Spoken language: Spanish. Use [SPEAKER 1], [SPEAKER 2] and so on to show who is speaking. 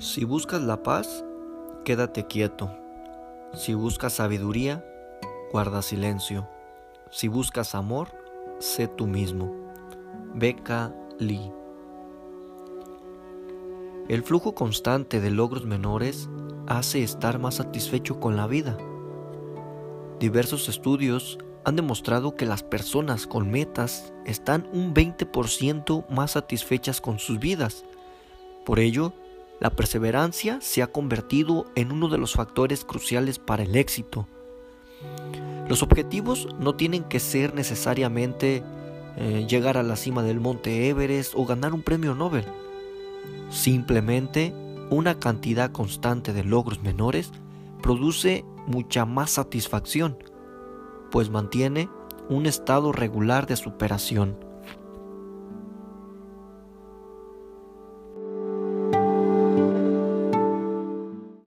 [SPEAKER 1] Si buscas la paz, quédate quieto. Si buscas sabiduría, guarda silencio. Si buscas amor, sé tú mismo. Beca Lee. El flujo constante de logros menores hace estar más satisfecho con la vida. Diversos estudios han demostrado que las personas con metas están un 20% más satisfechas con sus vidas. Por ello, la perseverancia se ha convertido en uno de los factores cruciales para el éxito. Los objetivos no tienen que ser necesariamente eh, llegar a la cima del monte Everest o ganar un premio Nobel. Simplemente una cantidad constante de logros menores produce mucha más satisfacción, pues mantiene un estado regular de superación.